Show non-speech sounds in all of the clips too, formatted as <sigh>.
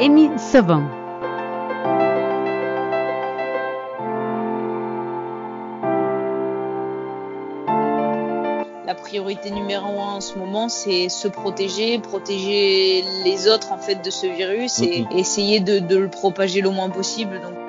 Amy. La priorité numéro un en ce moment, c'est se protéger, protéger les autres en fait de ce virus et essayer de, de le propager le moins possible. Donc,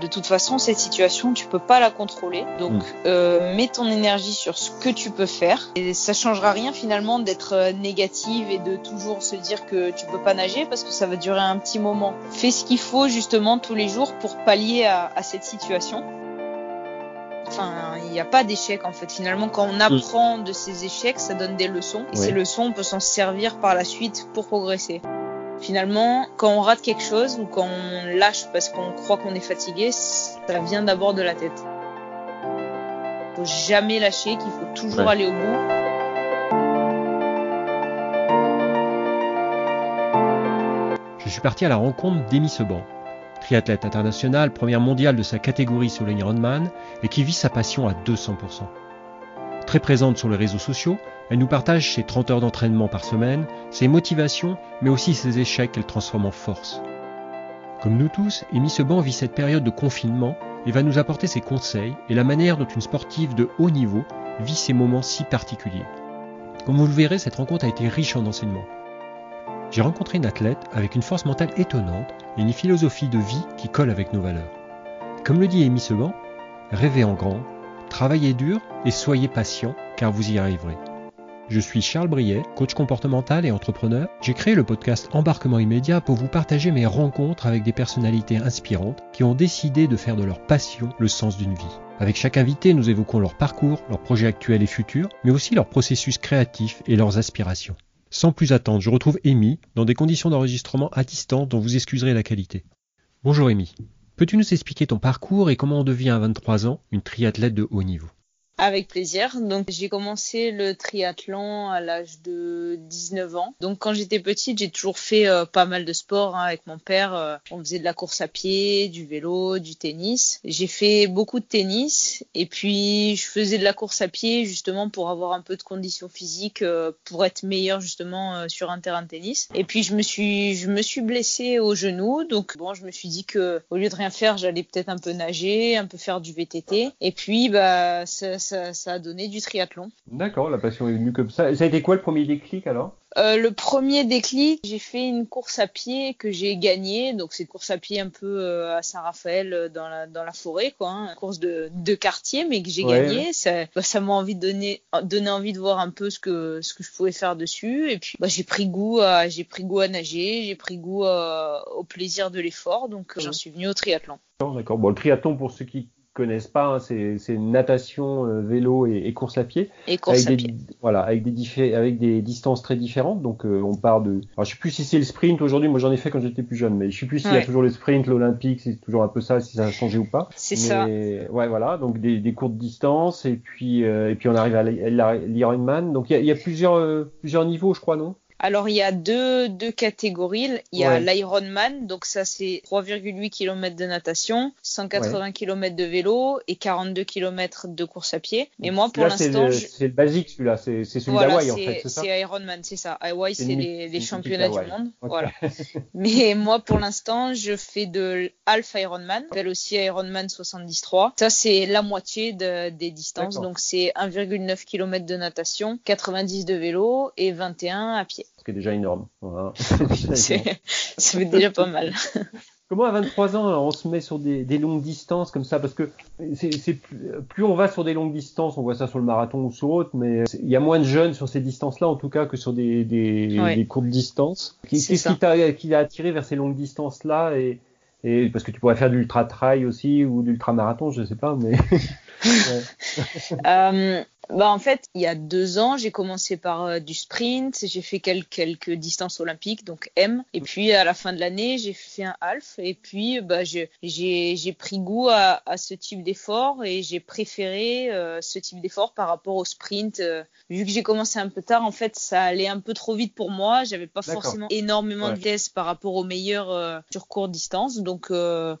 de toute façon, cette situation, tu peux pas la contrôler. Donc, Mm. euh, mets ton énergie sur ce que tu peux faire. Et ça changera rien finalement d'être euh, négative et de toujours se dire que tu peux pas nager parce que ça va durer un petit moment. Fais ce qu'il faut justement tous les jours pour pallier à, à cette situation. Enfin, il n'y a pas d'échec en fait. Finalement, quand on apprend de ces échecs, ça donne des leçons. Et ces leçons, on peut s'en servir par la suite pour progresser. Finalement, quand on rate quelque chose ou quand on lâche parce qu'on croit qu'on est fatigué, ça vient d'abord de la tête. Faut jamais lâcher, qu'il faut toujours Ouais. aller au bout. Je suis parti à la rencontre d'Amy Seban, triathlète internationale, première mondiale de sa catégorie sur l'Ironman et qui vit sa passion à 200%. Très présente sur les réseaux sociaux, elle nous partage ses 30 heures d'entraînement par semaine, ses motivations, mais aussi ses échecs qu'elle transforme en force. Comme nous tous, Amy Seban vit cette période de confinement et va nous apporter ses conseils et la manière dont une sportive de haut niveau vit ces moments si particuliers. Comme vous le verrez, cette rencontre a été riche en enseignements. J'ai rencontré une athlète avec une force mentale étonnante et une philosophie de vie qui colle avec nos valeurs. Comme le dit Amy Seban, rêvez en grand, travaillez dur et soyez patient car vous y arriverez. Je suis Charles Briet, coach comportemental et entrepreneur. J'ai créé le podcast Embarquement immédiat pour vous partager mes rencontres avec des personnalités inspirantes qui ont décidé de faire de leur passion le sens d'une vie. Avec chaque invité, nous évoquons leur parcours, leurs projets actuels et futurs, mais aussi leur processus créatif et leurs aspirations. Sans plus attendre, je retrouve Amy dans des conditions d'enregistrement à distance dont vous excuserez la qualité. Bonjour Amy. Peux-tu nous expliquer ton parcours et comment on devient à 23 ans une triathlète de haut niveau? Avec plaisir. Donc j'ai commencé le triathlon à l'âge de 19 ans. Donc quand j'étais petite, j'ai toujours fait euh, pas mal de sport hein, avec mon père. Euh, on faisait de la course à pied, du vélo, du tennis. J'ai fait beaucoup de tennis et puis je faisais de la course à pied justement pour avoir un peu de condition physique euh, pour être meilleure justement sur un terrain de tennis. Et puis je me suis je me suis blessée au genou. Donc bon, je me suis dit que au lieu de rien faire, j'allais peut-être un peu nager, un peu faire du VTT. Et puis bah ça, ça a donné du triathlon. D'accord, la passion est venue comme ça. Ça a été quoi le premier déclic alors? Euh, le premier déclic, j'ai fait une course à pied que j'ai gagnée. Donc c'est une course à pied un peu euh, à Saint-Raphaël euh, dans la dans la forêt quoi, hein. une course de de quartier mais que j'ai Ouais, gagnée. Ça bah, ça m'a envie de donner donner envie de voir un peu ce que ce que je pouvais faire dessus et puis bah, j'ai pris goût à j'ai pris goût à nager, j'ai pris goût à- au plaisir de l'effort donc euh, j'en suis venue au triathlon. D'accord. Bon, le triathlon, pour ceux qui connaissent pas, hein, c'est c'est natation, euh, vélo et, et course à pied. Et course à avec pied. des, voilà, avec des, avec des distances très différentes. Donc, euh, on part de. Alors, je sais plus si c'est le sprint aujourd'hui. Moi, j'en ai fait quand j'étais plus jeune, mais je sais plus s'il y a toujours le sprint, l'olympique, c'est toujours un peu ça, si ça a changé ou pas. C'est Mais, ça. Ouais, voilà. Donc, des, des courtes distances et puis euh, et puis on arrive à à l'Ironman. Donc, il y a, y a plusieurs euh, plusieurs niveaux, je crois, non? Alors il y a deux, deux catégories. Il y a Ouais. l'Ironman, donc ça c'est 3,8 km de natation, 180 km de vélo et 42 km de course à pied. Mais moi pour c'est l'instant, je... c'est le basique, celui-là. C'est celui voilà, d'Hawaï, en fait, c'est Ironman, c'est ça. Hawaï C'est les, championnats du monde. Voilà. <laughs> Mais moi pour l'instant, je fais de Alpha Ironman, appelle aussi Ironman 73. Ça c'est la moitié de- des distances, donc c'est 1,9 km de natation, 90 de vélo et 21 à pied. Ce qui est déjà énorme. Voilà. <laughs> C'est- Ça fait déjà pas mal. <laughs> Comment à 23 ans on se met sur des, des longues distances comme ça Parce que c'est plus, on va sur des longues distances, on voit ça sur le marathon ou sur autre, mais il y a moins de jeunes sur ces distances-là en tout cas que sur des, des, Ouais. des courtes distances. Qu'est-ce qui t'a qui attiré vers ces longues distances-là et, et parce que tu pourrais faire de l'ultra trail aussi ou de l'ultra marathon, je sais pas, mais <laughs> <laughs> euh, bah en fait, il y a deux ans, j'ai commencé par euh, du sprint, j'ai fait quelques, quelques distances olympiques, donc M, et puis à la fin de l'année, j'ai fait un half, et puis bah, j'ai pris goût à, à ce type d'effort et j'ai préféré euh, ce type d'effort par rapport au sprint. Vu que j'ai commencé un peu tard, en fait, ça allait un peu trop vite pour moi, j'avais pas forcément énormément de vitesse par rapport aux meilleurs sur courte distance, donc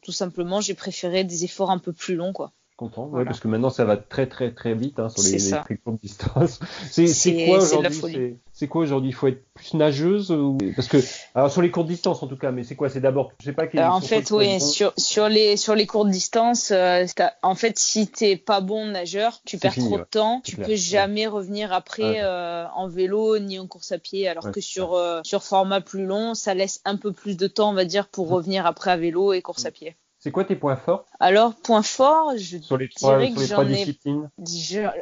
tout simplement, j'ai préféré des efforts un peu plus longs, quoi content, ouais, parce que maintenant ça va très très très vite hein, sur les, les très courtes distances. <laughs> C'est quoi aujourd'hui? C'est quoi aujourd'hui? Il faut être plus nageuse ou... Parce que alors sur les courtes distances en tout cas, mais c'est quoi? C'est d'abord, je sais pas. Euh, en fait, oui, sur, sur les sur les courtes distances, euh, en fait, si t'es pas bon nageur, tu perds trop de temps, tu peux jamais revenir après euh, en vélo ni en course à pied, alors que sur euh, sur format plus long, ça laisse un peu plus de temps, on va dire, pour revenir après à vélo et course à pied. C'est quoi tes points forts Alors, points forts, je sur les trois, dirais que j'en ai.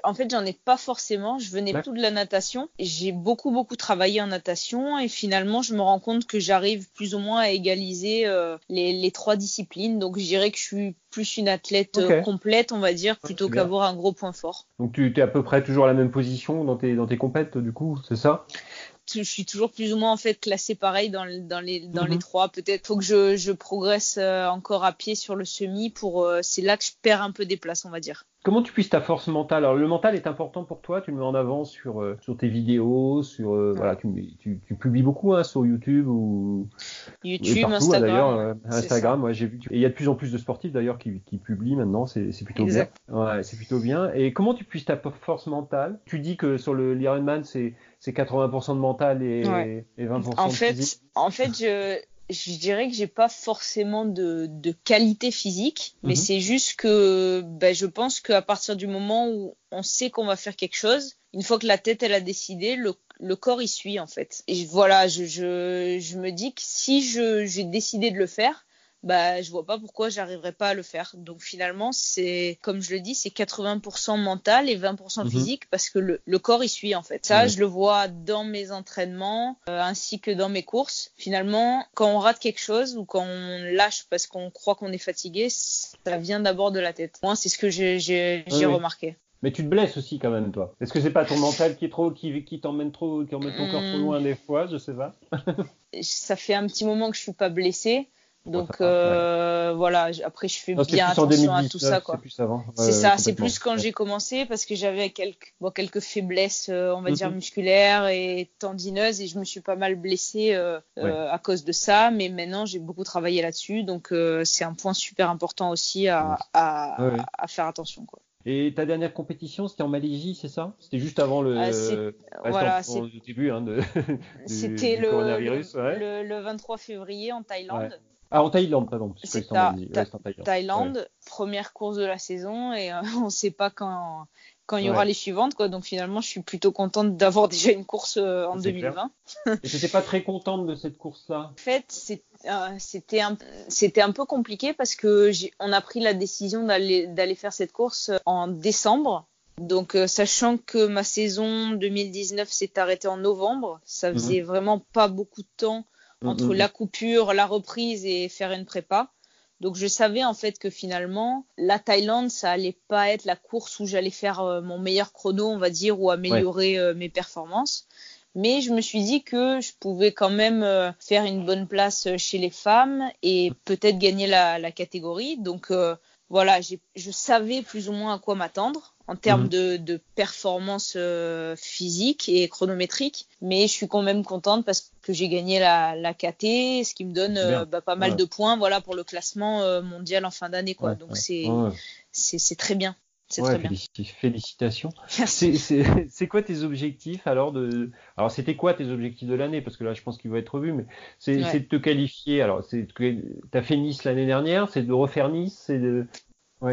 en fait, j'en ai pas forcément. Je venais plutôt de la natation. J'ai beaucoup, beaucoup travaillé en natation et finalement, je me rends compte que j'arrive plus ou moins à égaliser euh, les, les, trois disciplines. Donc, je dirais que je suis plus une athlète euh, complète, on va dire, plutôt qu'avoir un gros point fort. Donc, tu es à peu près toujours à la même position dans tes, dans tes compètes, du coup, c'est ça? Je suis toujours plus ou moins en fait classé pareil dans, dans les dans les mhm. trois. Peut-être faut que je, je progresse euh, encore à pied sur le semi pour euh, c'est là que je perds un peu des places, on va dire. Comment tu puisses ta force mentale? Alors le mental est important pour toi, tu le mets en avant sur euh, sur tes vidéos, sur voilà, tu, tu, tu, publies beaucoup hein, sur YouTube ou YouTube, partout, Instagram. D'ailleurs, Instagram, ouais, j'ai vu. Et il y a de plus en plus de sportifs d'ailleurs qui, qui publient maintenant, c'est c'est plutôt bien. Ouais, c'est plutôt bien. Et comment tu puisses ta force mentale? Tu dis que sur le l'Ironman c'est c'est 80% de mental et, 20% en de fait, physique. En fait, je, je dirais que j'ai pas forcément de, de qualité physique, mais mhm. c'est juste que ben, je pense qu'à partir du moment où on sait qu'on va faire quelque chose, une fois que la tête elle a décidé, le, le corps y suit en fait. Et voilà, je, je, je me dis que si je j'ai décidé de le faire, bah je vois pas pourquoi j'arriverais pas à le faire. Donc finalement, c'est comme je le dis, c'est 80% mental et 20% mhm. physique parce que le, le, corps y suit en fait. Ça, je le vois dans mes entraînements euh, ainsi que dans mes courses. Finalement, quand on rate quelque chose ou quand on lâche parce qu'on croit qu'on est fatigué, ça vient d'abord de la tête. Moi, c'est ce que j'ai remarqué. Mais tu te blesses aussi quand même, toi. Est-ce que c'est pas ton mental qui est trop, qui, qui t'emmène trop, qui emmène ton corps trop hmm. loin des fois, je sais pas. ça fait un petit moment que je suis pas blessée. Donc euh, voilà, après je fais bien attention à tout ça quoi. C'est ça, c'est plus quand j'ai commencé parce que j'avais quelques bon, quelques faiblesses euh, on va dire mhm. musculaires et tendineuses et je me suis pas mal blessée euh, euh à cause de ça, mais maintenant j'ai beaucoup travaillé là-dessus donc euh, c'est un point super important aussi à, à, à faire attention quoi. Et ta dernière compétition, c'était en Malaisie, c'est ça? C'était juste avant le, ah, voilà, début hein, de, <laughs> C'était le, le, le, 23 février en Thaïlande. Ah, en Thaïlande, pardon. C'est ça, Thaïlande, première course de la saison et euh, <laughs> on ne sait pas quand quand il y aura les suivantes quoi. Donc finalement, je suis plutôt contente d'avoir <laughs> déjà une course euh, en 2020. et n'étais pas très contente de cette course-là En fait, euh, c'était un c'était un peu compliqué parce que on a pris la décision d'aller d'aller faire cette course en décembre. Donc, sachant que ma saison 2019 s'est arrêtée en novembre, ça mhm. faisait vraiment pas beaucoup de temps entre mm, mm, la coupure, la reprise et faire une prépa. Donc je savais en fait que finalement la Thaïlande ça allait pas être la course où j'allais faire euh, mon meilleur chrono on va dire ou améliorer euh, mes performances. Mais je me suis dit que je pouvais quand même euh, faire une bonne place chez les femmes et peut-être gagner la, la catégorie. Donc voilà, je savais plus ou moins à quoi m'attendre en termes mhm. de, de, performance euh, physique et chronométrique, mais je suis quand même contente parce que j'ai gagné la, la KT, ce qui me donne euh, bah, pas mal de points, voilà, pour le classement euh, mondial en fin d'année, quoi. Donc c'est c'est très bien. C'est très bien. Félicitations. <laughs> C'est quoi tes objectifs alors de alors c'était quoi tes objectifs de l'année? Parce que là je pense qu'il va être revu mais c'est de te qualifier alors c'est as fait Nice l'année dernière c'est de refaire Nice c'est de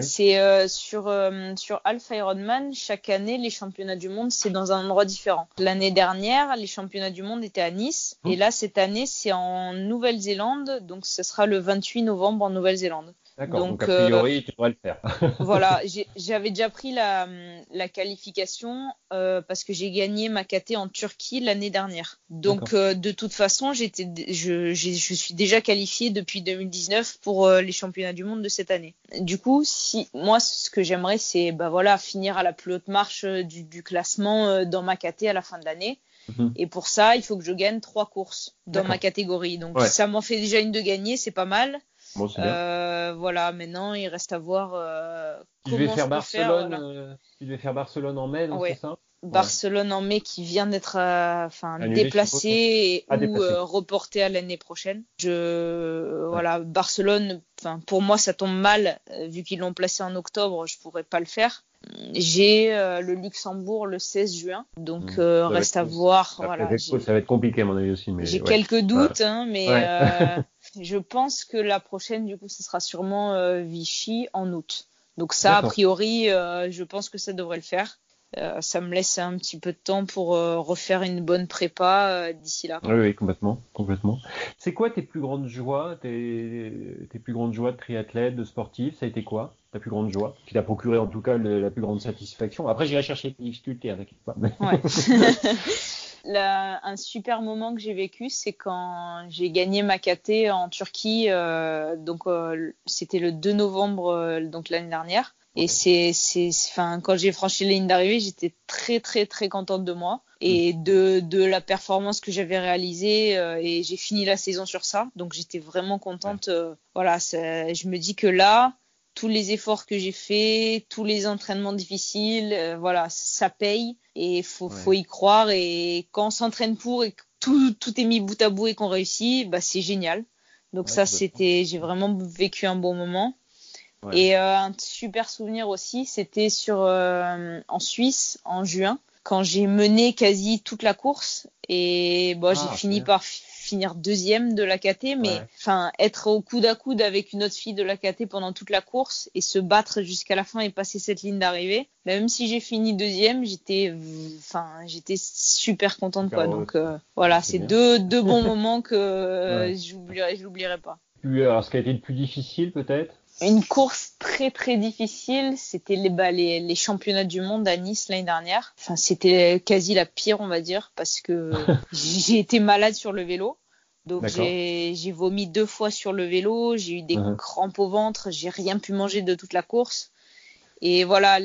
c'est euh, sur euh, sur Alpha Ironman chaque année les championnats du monde c'est dans un endroit différent. L'année dernière les championnats du monde étaient à Nice et mmh. là cette année c'est en Nouvelle-Zélande donc ce sera le 28 novembre en Nouvelle-Zélande. D'accord, donc, a priori, euh, tu devrais le faire. <laughs> voilà, j'avais déjà pris la, la qualification euh, parce que j'ai gagné ma KT en Turquie l'année dernière. Donc, euh, de toute façon, j'étais, je, je suis déjà qualifiée depuis 2019 pour les championnats du monde de cette année. Du coup, si moi, ce que j'aimerais, c'est bah voilà finir à la plus haute marche du, du classement dans ma KT à la fin de l'année. Mhm. Et pour ça, il faut que je gagne trois courses dans ma catégorie. Donc Ouais. ça m'en fait déjà une de gagner, c'est pas mal. Bon, c'est bien. Euh, voilà, maintenant il reste à voir euh, Tu devais comment faire peux faire, Barcelone, voilà. euh, tu devais faire Barcelone en mai, donc Ouais. c'est ça? Barcelone en mai qui vient d'être euh, enfin déplacé et Ah, ou déplacé. euh, reporté à l'année prochaine. Je voilà Barcelone, enfin pour moi ça tombe mal euh, vu qu'ils l'ont placé en octobre, je pourrais pas le faire. J'ai le Luxembourg le 16 juin, donc va reste à voir. Ça, Voilà, va être, j'ai- ça va être compliqué à mon avis aussi. j'ai ouais. quelques doutes, hein, mais <laughs> je pense que la prochaine, du coup, ce sera sûrement Vichy en août. Donc ça, a priori, je pense que ça devrait le faire. Euh, ça me laisse un petit peu de temps pour euh, refaire une bonne prépa euh, d'ici là. Oui, oui, complètement, complètement. C'est quoi tes plus grandes joies, tes, tes plus grandes joies de triathlète, de sportif? Ça a été quoi ta plus grande joie? Qui t'a procuré en tout cas le- la plus grande satisfaction? Après, j'irai chercher les difficultés avec mais- Ouais. <laughs> <laughs> Là, un super moment que j'ai vécu, c'est quand j'ai gagné ma KT en Turquie. euh, donc, euh, c'était le 2 novembre, euh, donc l'année dernière. Et c'est, c'est, enfin, quand j'ai franchi la ligne d'arrivée, j'étais très, très, très contente de moi et de, de la performance que j'avais réalisée. euh, et j'ai fini la saison sur ça. Donc, j'étais vraiment contente. euh, voilà, je me dis que là, tous les efforts que j'ai faits, tous les entraînements difficiles, euh, voilà, ça paye et faut, Ouais. faut y croire. Et quand on s'entraîne pour et que tout, tout est mis bout à bout et qu'on réussit, bah, c'est génial. Donc Ouais, ça, c'était, j'ai vraiment vécu un bon moment. Ouais. Et euh, un super souvenir aussi, c'était sur euh, en Suisse en juin, quand j'ai mené quasi toute la course et bon, Ah, j'ai fini super. par fi- finir deuxième de la KT, mais Ouais. enfin être au coude à coude avec une autre fille de la KT pendant toute la course et se battre jusqu'à la fin et passer cette ligne d'arrivée, bah, même si j'ai fini deuxième, j'étais enfin j'étais super contente Super quoi. Donc euh, voilà, C'est deux deux bons <laughs> moments que Ouais. j'oublierai j'oublierai pas. Alors, ce qui a été le plus difficile peut-être? Une course très très difficile, c'était les, bah, les, les championnats du monde à Nice l'année dernière. Enfin, c'était quasi la pire, on va dire, parce que <laughs> j'ai été malade sur le vélo. Donc j'ai vomi deux fois sur le vélo, j'ai eu des Mhm. crampes au ventre, j'ai rien pu manger de toute la course. Et voilà,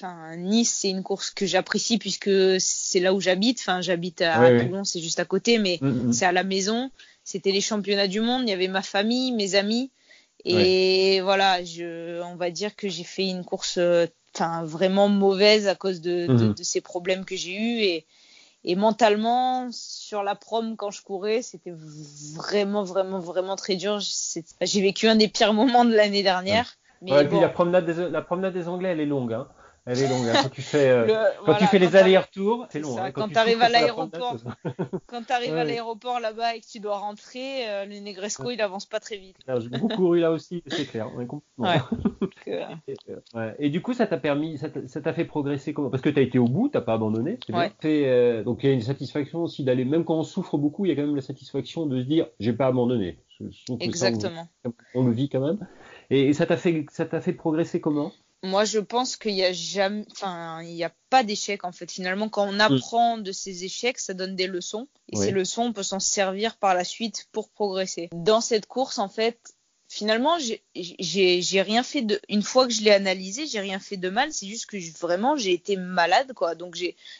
enfin Nice c'est une course que j'apprécie puisque c'est là où j'habite. Enfin j'habite à, ouais. Toulon, c'est juste à côté, mais Mm, mm. c'est à la maison. C'était les championnats du monde. Il y avait ma famille, mes amis. Et voilà, je, on va dire que j'ai fait une course euh, vraiment mauvaise à cause de, de, Mhm. de ces problèmes que j'ai eus. Et, et mentalement, sur la prom, quand je courais, c'était vraiment, vraiment, vraiment très dur. J'ai vécu un des pires moments de l'année dernière. Mais Ouais, et puis bon, la promenade des la promenade des Anglais, elle est longue. Hein. Elle est longue. hein. Quand tu fais euh, le- quand voilà, tu fais les allers-retours, c'est long. ça, hein. quand tu souffres à l'aéroport, Quand tu arrives Ouais, à l'aéroport là-bas et que tu dois rentrer, euh, le Negresco, il avance pas très vite. Alors, J'ai beaucoup couru là aussi, c'est clair. complètement. Ouais. <laughs> Et, euh, ouais. Et du coup, ça t'a permis, ça t'a fait progresser comment? Parce que t'as été au bout, t'as pas abandonné. bien. Fait, euh, donc il y a une satisfaction aussi d'aller, même quand on souffre beaucoup, il y a quand même la satisfaction de se dire, j'ai pas abandonné. Ça, on- exactement. on, le vit quand même. Et, et ça t'a fait, ça t'a fait progresser comment? Moi, je pense qu'il y a jamais, enfin, il n'y a pas d'échec en fait. Finalement, quand on apprend de ces échecs, ça donne des leçons. Et Oui. ces leçons, on peut s'en servir par la suite pour progresser. Dans cette course, en fait, finalement, j'ai- rien fait de. Une fois que je l'ai analysé, j'ai rien fait de mal. C'est juste que je- vraiment, j'ai été malade, quoi. Donc,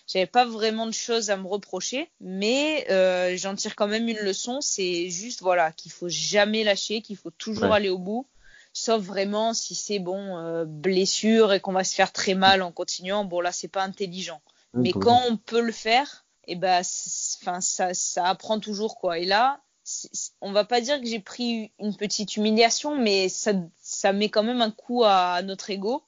j'avais pas vraiment de choses à me reprocher, mais euh, j'en tire quand même une leçon. C'est juste, voilà, qu'il faut jamais lâcher, qu'il faut toujours Ouais. aller au bout sauf vraiment si c'est bon euh, blessure et qu'on va se faire très mal en continuant bon là c'est pas intelligent. Mais quand on peut le faire et ben enfin ça ça apprend toujours quoi. Et là on va pas dire que j'ai pris une petite humiliation mais ça ça met quand même un coup à, à notre ego.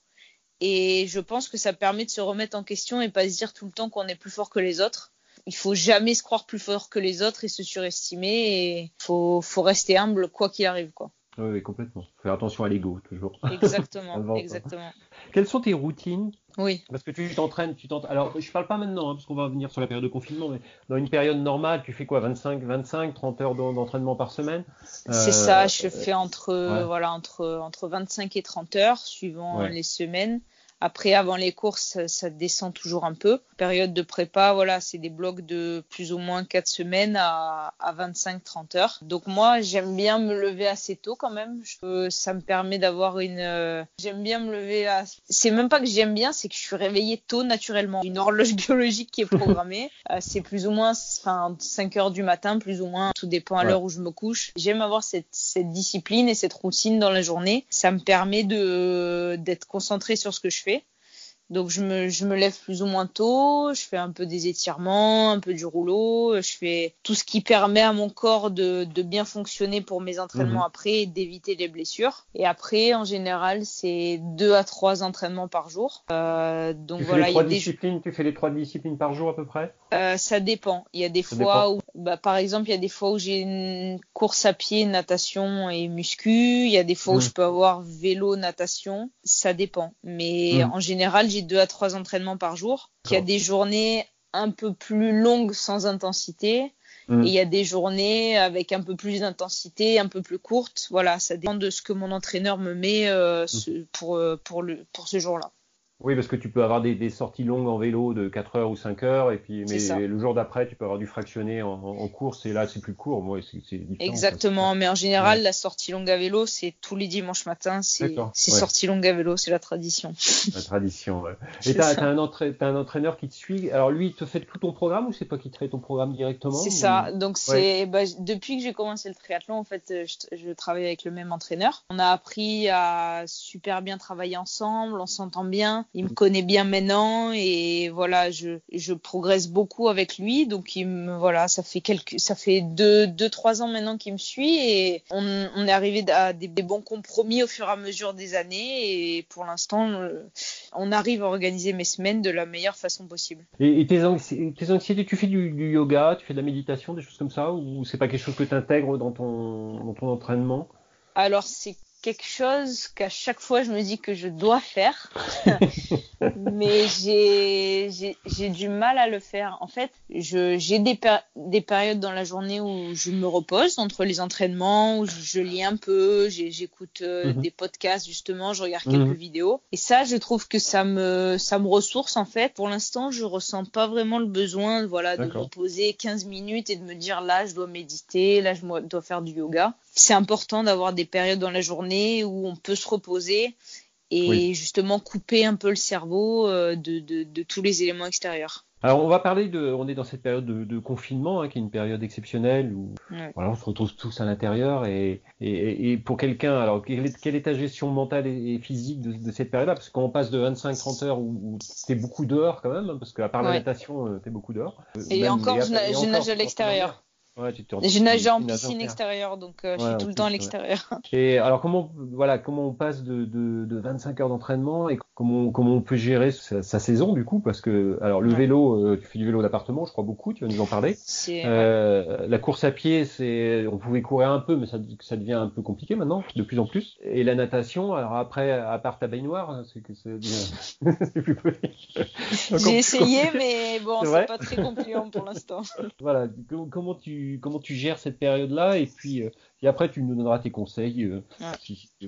Et je pense que ça permet de se remettre en question et pas se dire tout le temps qu'on est plus fort que les autres. Il faut jamais se croire plus fort que les autres et se surestimer et faut faut rester humble quoi qu'il arrive quoi Oui, complètement. Faire attention à l'ego toujours. <laughs> Exactement, quoi. exactement. Quelles sont tes routines? Oui, Parce que tu t'entraînes, tu t'entraînes. Alors, je parle pas maintenant, hein, parce qu'on va venir sur la période de confinement, mais dans une période normale, tu fais quoi? 25, 25, 30 heures d'en- d'entraînement par semaine? C'est Euh, ça. Je fais entre ouais. voilà entre entre 25 et 30 heures suivant Ouais. les semaines. Après, avant les courses, ça, descend toujours un peu. Période de prépa, voilà, c'est des blocs de plus ou moins 4 semaines à, à 25-30 heures. Donc moi, j'aime bien me lever assez tôt quand même. Je, ça me permet d'avoir une... Euh, j'aime bien me lever à... C'est même pas que j'aime bien, c'est que je suis réveillée tôt naturellement. Une horloge <laughs> biologique qui est programmée. <laughs> Euh, c'est plus ou moins enfin, 5 heures du matin, plus ou moins. Tout dépend à l'heure où je me couche. J'aime avoir cette, cette discipline et cette routine dans la journée. Ça me permet de d'être concentrée sur ce que je fais donc je me, je me lève plus ou moins tôt, je fais un peu des étirements, un peu du rouleau, je fais tout ce qui permet à mon corps de, de bien fonctionner pour mes entraînements mhm. après et d'éviter les blessures. Et après, en général, c'est deux à trois entraînements par jour. Euh, donc tu voilà, fais les trois disciplines, tu fais les trois disciplines par jour à peu près? Euh, Ça dépend. Il y a des fois où, bah, par exemple, il y a des fois où j'ai une course à pied, natation et muscu. Il y a des fois où mhm. je peux avoir vélo, natation. Ça dépend. Mais mhm. en général, j'ai deux à trois entraînements par jour. Il y a des journées un peu plus longues sans intensité. Mm. Et il y a des journées avec un peu plus d'intensité, un peu plus courtes. Voilà, ça dépend de ce que mon entraîneur me met euh, mm. pour, euh, pour, le, pour ce jour-là. Oui, parce que tu peux avoir des, des, sorties longues en vélo de 4 heures ou 5 heures, et puis mais le jour d'après, tu peux avoir du fractionné en, en, course, et là, c'est plus court. Moi, c'est Exactement, mais en général, la sortie longue à vélo, c'est tous les dimanches matin, c'est ouais. sortie longue à vélo, c'est la tradition. La tradition, ouais. <laughs> Et tu as, un, un, entraîneur qui te suit. Alors lui, il te fait tout ton programme ou c'est pas qui te fait ton programme directement C'est ça. Donc c'est bah, depuis que j'ai commencé le triathlon, en fait, euh, je, je travaille avec le même entraîneur. On a appris à super bien travailler ensemble, on s'entend bien il me connaît bien maintenant et voilà, je, je progresse beaucoup avec lui. Donc il me, voilà, ça fait quelques, ça fait deux, deux trois ans maintenant qu'il me suit et on, on est arrivé à des, bons compromis au fur et à mesure des années et pour l'instant, euh, on arrive à organiser mes semaines de la meilleure façon possible. Et, tes, anxiétés, tu fais du, du, yoga, tu fais de la méditation, des choses comme ça ou c'est pas quelque chose que tu intègres dans ton, dans ton entraînement? Alors c'est quelque chose qu'à chaque fois je me dis que je dois faire, <laughs> mais j'ai du mal à le faire. En fait, j'ai des, des périodes dans la journée où je me repose entre les entraînements, où je, lis un peu, j'écoute euh, mhm. des podcasts justement, je regarde quelques mhm. vidéos. Et ça, je trouve que ça me ça me ressource en fait. Pour l'instant, je ressens pas vraiment le besoin voilà de me poser 15 minutes et de me dire là je dois méditer, là je dois faire du yoga c'est important d'avoir des périodes dans la journée où on peut se reposer et justement couper un peu le cerveau euh, de, de, de, tous les éléments extérieurs. Alors on va parler de, on est dans cette période de, de confinement hein, qui est une période exceptionnelle où voilà, on se retrouve tous à l'intérieur et, et, et, pour quelqu'un, alors quelle est, quelle est, ta gestion mentale et, physique de, cette période-là? Parce que quand on passe de 25-30 heures où, où t'es beaucoup dehors quand même, hein, parce qu'à part la natation, euh, t'es beaucoup dehors. Et encore, je, je nage à l'extérieur. Ouais, je nage en piscine extérieure, donc euh, je suis tout le temps à l'extérieur. <laughs> Et alors comment voilà comment on passe de, de, de 25 heures d'entraînement et comment comment on peut gérer sa, sa, saison du coup? Parce que alors le vélo euh, tu fais du vélo d'appartement je crois beaucoup tu vas nous en parler. Euh, la course à pied c'est on pouvait courir un peu mais ça ça devient un peu compliqué maintenant de plus en plus. Et la natation alors après à part ta baignoire hein, c'est que <laughs> c'est plus J'ai essayé mais bon c'est pas très concluant pour l'instant. <laughs> voilà comment tu comment tu gères cette période-là et puis euh, et après tu nous donneras tes conseils euh,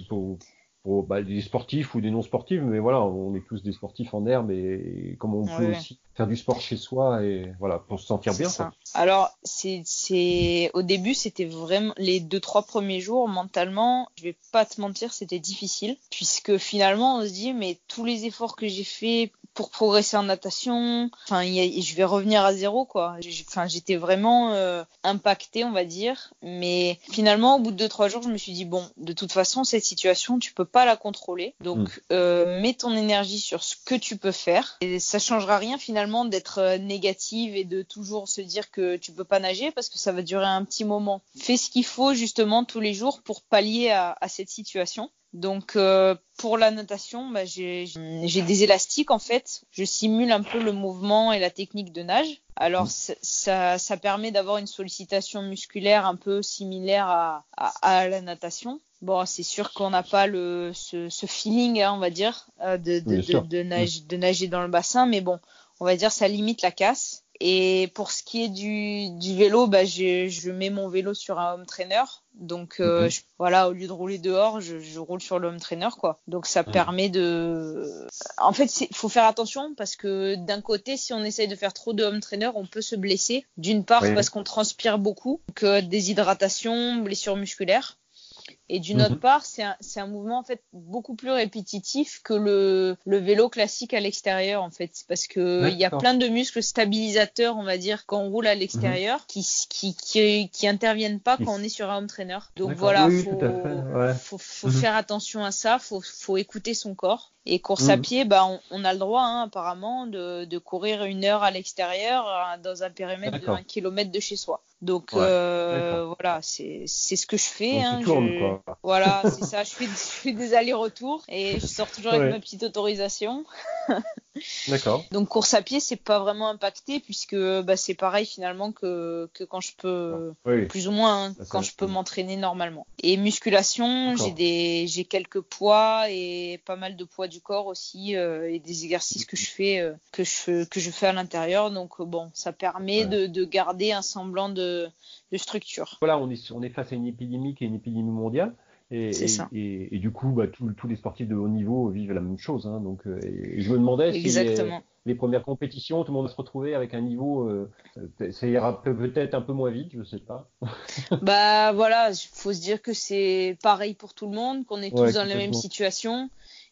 pour, pour bah, des sportifs ou des non sportifs mais voilà on est tous des sportifs en herbe et, comment on peut aussi faire du sport chez soi et voilà pour se sentir bien alors c'est c'est au début c'était vraiment les deux trois premiers jours mentalement je vais pas te mentir c'était difficile puisque finalement on se dit mais tous les efforts que j'ai fait pour progresser en natation. Enfin, je vais revenir à zéro, quoi. Enfin, j'étais vraiment euh, impactée, on va dire. Mais finalement, au bout de deux trois jours, je me suis dit bon, de toute façon, cette situation, tu peux pas la contrôler. Donc, mm. euh, mets ton énergie sur ce que tu peux faire. Et ça changera rien finalement d'être euh, négative et de toujours se dire que tu peux pas nager parce que ça va durer un petit moment. Fais ce qu'il faut justement tous les jours pour pallier à, à cette situation. Donc euh, pour la natation, bah, j'ai des élastiques en fait. Je simule un peu le mouvement et la technique de nage. Alors mm. ça, ça permet d'avoir une sollicitation musculaire un peu similaire à, à, la natation. Bon, c'est sûr qu'on n'a pas le ce, ce feeling, hein, on va dire, euh, de, de, de, de, nage, de nager dans le bassin, mais bon, on va dire ça limite la casse. Et pour ce qui est du, du vélo, bah, je, je mets mon vélo sur un home trainer. Donc euh, Mhm. je- voilà, au lieu de rouler dehors, je, je roule sur le home trainer quoi. Donc ça Mhm. permet de. En fait, il faut faire attention parce que d'un côté, si on essaye de faire trop de home trainer, on peut se blesser. D'une part Oui. parce qu'on transpire beaucoup, donc euh, déshydratation, blessure musculaire. Et d'une Mhm. autre part, c'est un, mouvement en fait beaucoup plus répétitif que le, le vélo classique à l'extérieur en fait, parce que il y a plein de muscles stabilisateurs, on va dire, quand on roule à l'extérieur, qui, qui, qui qui interviennent pas quand on est sur un home trainer. Donc voilà, Oui, faut, ouais. Mhm. faire attention à ça, faut, faut écouter son corps. Et course Mhm. à pied, bah, on, on a le droit hein, apparemment de, de courir une heure à l'extérieur euh, dans un périmètre de D'accord. un kilomètre de chez soi. Donc Ouais, euh, voilà, c'est ce que je fais. Hein, je- quoi. Voilà, c'est ça. Je fais, je fais des allers-retours et je sors toujours Ouais. avec ma petite autorisation. <laughs> D'accord. Donc course à pied, c'est pas vraiment impacté puisque bah, c'est pareil finalement que, que quand je peux Oui. plus ou moins hein, quand je peux m'entraîner normalement. Et musculation, j'ai des j'ai quelques poids et pas mal de poids du corps aussi euh, et des exercices que je fais euh, que je que je fais à l'intérieur. Donc euh, bon, ça permet Ouais. de, de garder un semblant de, de structure. Voilà, on est, on est face à une épidémie qui est une épidémie mondiale. Et, C'est et, ça. et, et du coup, bah, tous- les sportifs de haut niveau vivent la même chose. Hein, donc, euh, et, je me demandais si les, premières compétitions, tout le monde va se retrouver avec un niveau, euh, euh, ça ira peut- peut-être un peu moins vite, je sais pas. <laughs> Bah voilà, faut se dire que c'est pareil pour tout le monde, qu'on est tous dans la même situation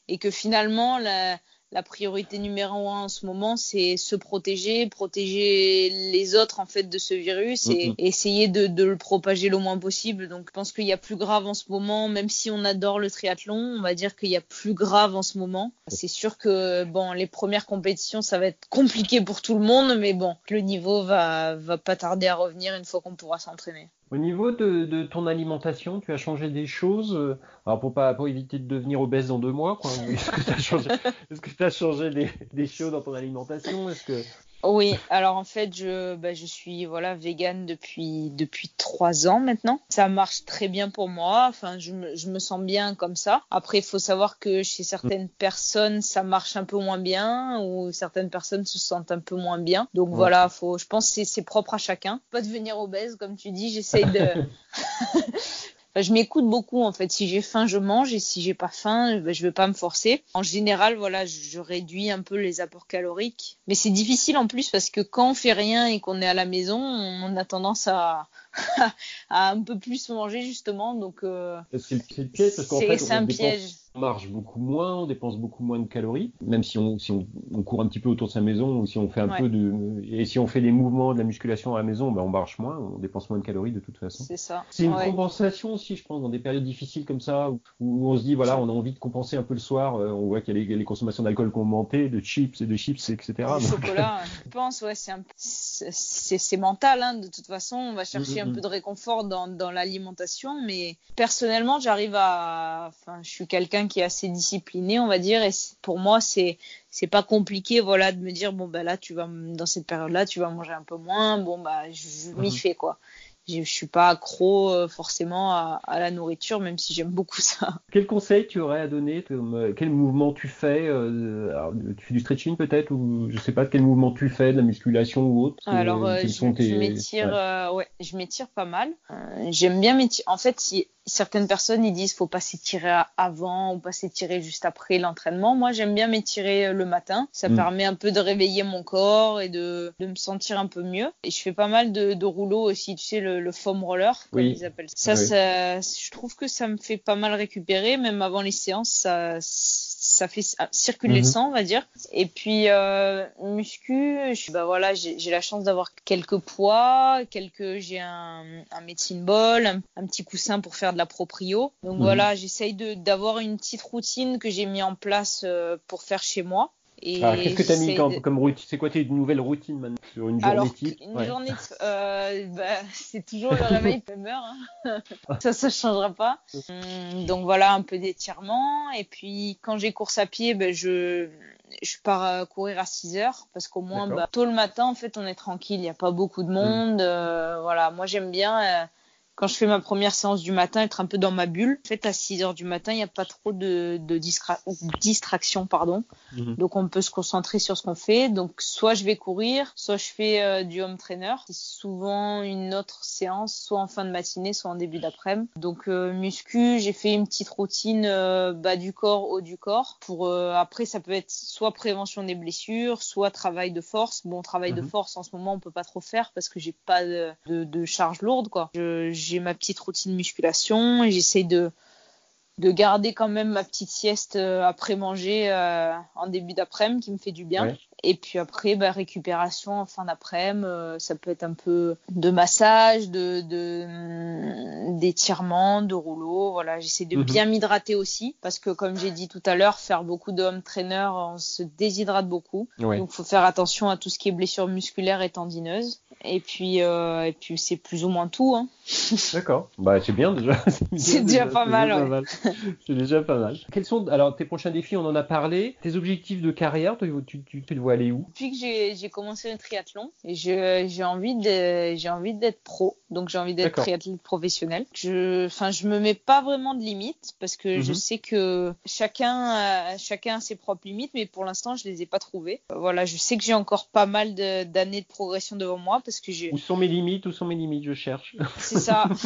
et que finalement la, la priorité numéro un en ce moment c'est se protéger, protéger les autres en fait de ce virus et essayer de, de le propager le moins possible. Donc je pense qu'il y a plus grave en ce moment, même si on adore le triathlon, on va dire qu'il y a plus grave en ce moment. C'est sûr que bon les premières compétitions ça va être compliqué pour tout le monde, mais bon le niveau va va pas tarder à revenir une fois qu'on pourra s'entraîner. Au niveau de, ton alimentation, tu as changé des choses, euh, alors pour pas pour éviter de devenir obèse dans deux mois. Est-ce que tu as changé, <laughs> est-ce que as changé des, des choses dans ton alimentation? Est-ce que Oui, alors en fait, je, bah, je suis voilà végane depuis depuis trois ans maintenant. Ça marche très bien pour moi. Enfin, je me, je me sens bien comme ça. Après, il faut savoir que chez certaines personnes, ça marche un peu moins bien ou certaines personnes se sentent un peu moins bien. Donc Ouais. voilà, faut, je pense que c'est c'est propre à chacun. Pas devenir obèse, comme tu dis. J'essaye de <laughs> Je m'écoute beaucoup en fait. Si j'ai faim, je mange et si j'ai pas faim, ben, je vais pas me forcer. En général, voilà, je, je réduis un peu les apports caloriques. Mais c'est difficile en plus parce que quand on fait rien et qu'on est à la maison, on a tendance à, <laughs> à un peu plus manger justement. Donc euh, c'est le, c'est le piège parce qu'en c'est fait c'est on un dépense- piège. on marche beaucoup moins, on dépense beaucoup moins de calories, même si on, si on, on court un petit peu autour de sa maison ou si on fait un Ouais. peu de et si on fait des mouvements de la musculation à la maison, ben on marche moins, on dépense moins de calories de toute façon. C'est ça. C'est une Ouais. compensation aussi, je pense, dans des périodes difficiles comme ça, où, où on se dit, voilà, on a envie de compenser un peu le soir, euh, on voit qu'il y a les, les consommations d'alcool qui ont augmenté, de chips et de chips, etc. Donc, chocolat, je pense, ouais, c'est un- c'est mental, hein, de toute façon. On va chercher un Mhm. peu de réconfort dans, dans l'alimentation, mais personnellement, j'arrive à, enfin, je suis quelqu'un qui est assez discipliné, on va dire, et pour moi, c'est c'est pas compliqué, voilà, de me dire bon bah là, tu vas dans cette période-là, tu vas manger un peu moins, bon bah je, je m'y Mhm. fais quoi. Je, je suis pas accro euh, forcément à, à la nourriture, même si j'aime beaucoup <laughs> ça. quel conseil tu aurais à donner euh, Quel mouvement tu fais euh, alors, Tu fais du stretching peut-être ou je sais pas quel mouvement tu fais, de la musculation ou autre Alors, je, sont tes- je m'étire, ouais. ouais, je m'étire pas mal. J'aime bien m'étirer. En fait, si certaines personnes ils disent faut pas s'étirer avant ou pas s'étirer juste après l'entraînement. Moi, j'aime bien m'étirer euh, le matin. Ça Mm. permet un peu de réveiller mon corps et de, de me sentir un peu mieux. Et je fais pas mal de, de rouleaux aussi, tu sais, le, le foam roller, comme Oui. ils appellent ça. Ça, Oui. ça, je trouve que ça me fait pas mal récupérer, même avant les séances. Ça, ça fait circuler le Mhm. sang, on va dire. Et puis euh, muscu, je, bah voilà, j'ai la chance d'avoir quelques poids, quelques, j'ai un, un medicine ball, un, un petit coussin pour faire de la proprio. Donc Mhm. voilà, j'essaye d'avoir une petite routine que j'ai mis en place euh, pour faire chez moi. Ah, Qu'est-ce que tu as mis comme, comme routine C'est quoi tes nouvelles routines maintenant sur une journée alors, type? une Ouais. journée, <laughs> euh, bah, c'est toujours le réveil de meurt. Hein. <laughs> ça, ça changera pas. Hum, Donc voilà, un peu d'étirement. Et puis, quand j'ai course à pied, ben, je, je pars euh, courir à 6 heures parce qu'au moins, bah, tôt le matin, en fait, on est tranquille. Il n'y a pas beaucoup de monde. euh, voilà, moi, j'aime bien. euh, quand je fais ma première séance du matin, être un peu dans ma bulle. En fait, à 6 heures du matin, il n'y a pas trop de, de distra distraction, pardon. Mhm. Donc, on peut se concentrer sur ce qu'on fait. Donc, soit je vais courir, soit je fais euh, du home trainer. C'est souvent une autre séance, soit en fin de matinée, soit en début d'après-midi. Donc, euh, muscu, j'ai fait une petite routine euh, bas du corps, haut du corps. Pour après, ça peut être soit prévention des blessures, soit travail de force. Bon, travail de Mhm. force en ce moment, on peut pas trop faire parce que j'ai pas de, de, de charge lourde, quoi. Je- J'ai ma petite routine musculation et j'essaye de de garder quand même ma petite sieste euh, après manger euh, en début d'après-midi qui me fait du bien. Ouais. Et puis après, bah, récupération en fin d'après-midi, euh, ça peut être un peu de massage, de, de hum, d'étirement, de rouleau. Voilà, j'essaie de Mhm. bien m'hydrater aussi parce que comme j'ai dit tout à l'heure, faire beaucoup de home trainer, on se déshydrate beaucoup. Ouais. Donc faut faire attention à tout ce qui est blessure musculaire et tendineuse. Et puis euh, et puis c'est plus ou moins tout. Hein. <laughs> D'accord. Bah c'est bien déjà. <laughs> C'est déjà pas c'est mal, déjà ouais. pas mal. <laughs> C'est déjà pas mal. Quels sont alors tes prochains défis On en a parlé. Tes objectifs de carrière, toi, tu, tu, tu te vois aller où? Depuis que j'ai commencé le triathlon, j'ai envie de j'ai envie d'être pro, donc j'ai envie d'être triathlète professionnel. Je enfin je me mets pas vraiment de limites parce que je Mhm. sais que chacun a, chacun a ses propres limites, mais pour l'instant je les ai pas trouvées. Euh, Voilà, je sais que j'ai encore pas mal d'années de progression devant moi parce que j'ai Où sont mes limites? Où sont mes limites? Je cherche. c'est ça. <laughs>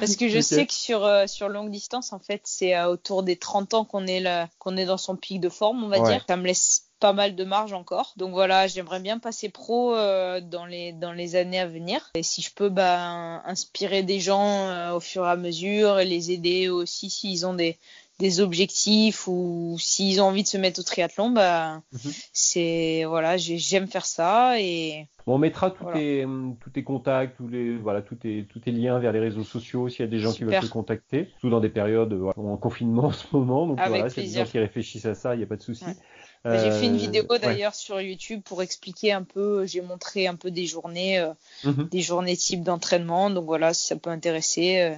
Parce que je sais que sur, euh, sur longue distance, en fait, c'est euh, autour des 30 ans qu'on est, là, qu'on est dans son pic de forme, on va Ouais. dire. Ça me laisse pas mal de marge encore. Donc voilà, j'aimerais bien passer pro euh, dans, les, dans les années à venir. Et si je peux bah, inspirer des gens euh, au fur et à mesure et les aider aussi s'ils ont des, des objectifs ou s'ils ont envie de se mettre au triathlon, bah, Mhm. c'est voilà, j'ai- j'aime faire ça et Bon, on mettra tous Voilà. tes tous tes contacts, tous les voilà, tous tes tous tes liens vers les réseaux sociaux. S'il y a des gens qui veulent te contacter, surtout dans des périodes voilà, en confinement <laughs> en ce moment. Donc Avec voilà, s'il y a des gens qui réfléchissent à ça, il n'y a pas de souci. Ouais. Bah, J'ai fait une Euh, vidéo ouais. d'ailleurs sur YouTube pour expliquer un peu, j'ai montré un peu des journées, euh, Mhm. des journées type d'entraînement. Donc voilà, si ça peut intéresser, euh,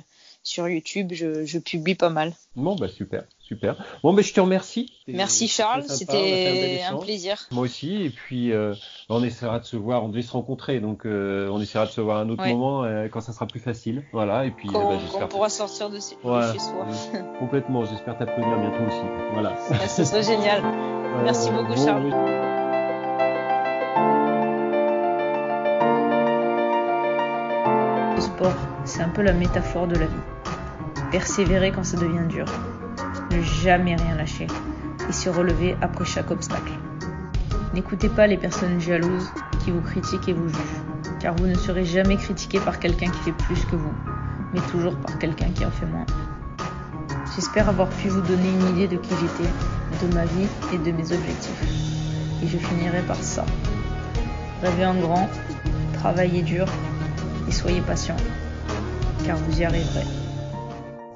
sur YouTube, je, je publie pas mal. Bon, bah super, super. Bon, bah je te remercie. Merci Charles, un c'était un plaisir. Moi aussi, et puis euh, on essaiera de se voir, on devait se rencontrer, donc euh, on essaiera de se voir à un autre Ouais. moment euh, quand ça sera plus facile. Voilà, et puis euh, Quand bah, on pourra sortir de, Ouais. chez soi. <laughs> complètement, j'espère t'applaudir bientôt aussi. Voilà. Ça serait génial. Merci beaucoup, Charles. oui. Sport, c'est un peu la métaphore de la vie. Persévérer quand ça devient dur. Ne jamais rien lâcher. Et se relever après chaque obstacle. N'écoutez pas les personnes jalouses qui vous critiquent et vous jugent. Car vous ne serez jamais critiqué par quelqu'un qui fait plus que vous, mais toujours par quelqu'un qui en fait moins. J'espère avoir pu vous donner une idée de qui j'étais, de ma vie et de mes objectifs. Et je finirai par ça. Rêvez en grand, travaillez dur et soyez patient, car vous y arriverez.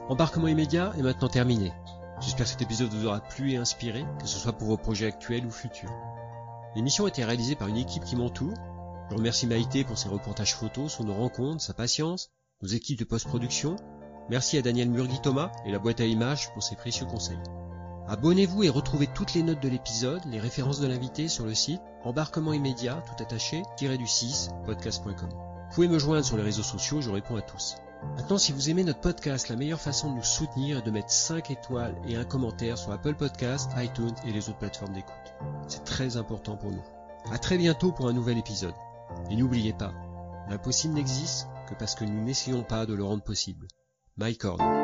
Embarquement immédiat est maintenant terminé. J'espère que cet épisode vous aura plu et inspiré, que ce soit pour vos projets actuels ou futurs. L'émission a été réalisée par une équipe qui m'entoure. Je remercie Maïté pour ses reportages photos sur nos rencontres, sa patience, nos équipes de post-production. Merci à Daniel Murgui-Thomas et la boîte à images pour ses précieux conseils. Abonnez-vous et retrouvez toutes les notes de l'épisode, les références de l'invité sur le site embarquement immédiat tout attaché du 6 podcast.com. Vous pouvez me joindre sur les réseaux sociaux, je réponds à tous. Maintenant, si vous aimez notre podcast, la meilleure façon de nous soutenir est de mettre 5 étoiles et un commentaire sur Apple Podcasts, iTunes et les autres plateformes d'écoute. C'est très important pour nous. À très bientôt pour un nouvel épisode. Et n'oubliez pas, l'impossible n'existe que parce que nous n'essayons pas de le rendre possible. Mike Horn.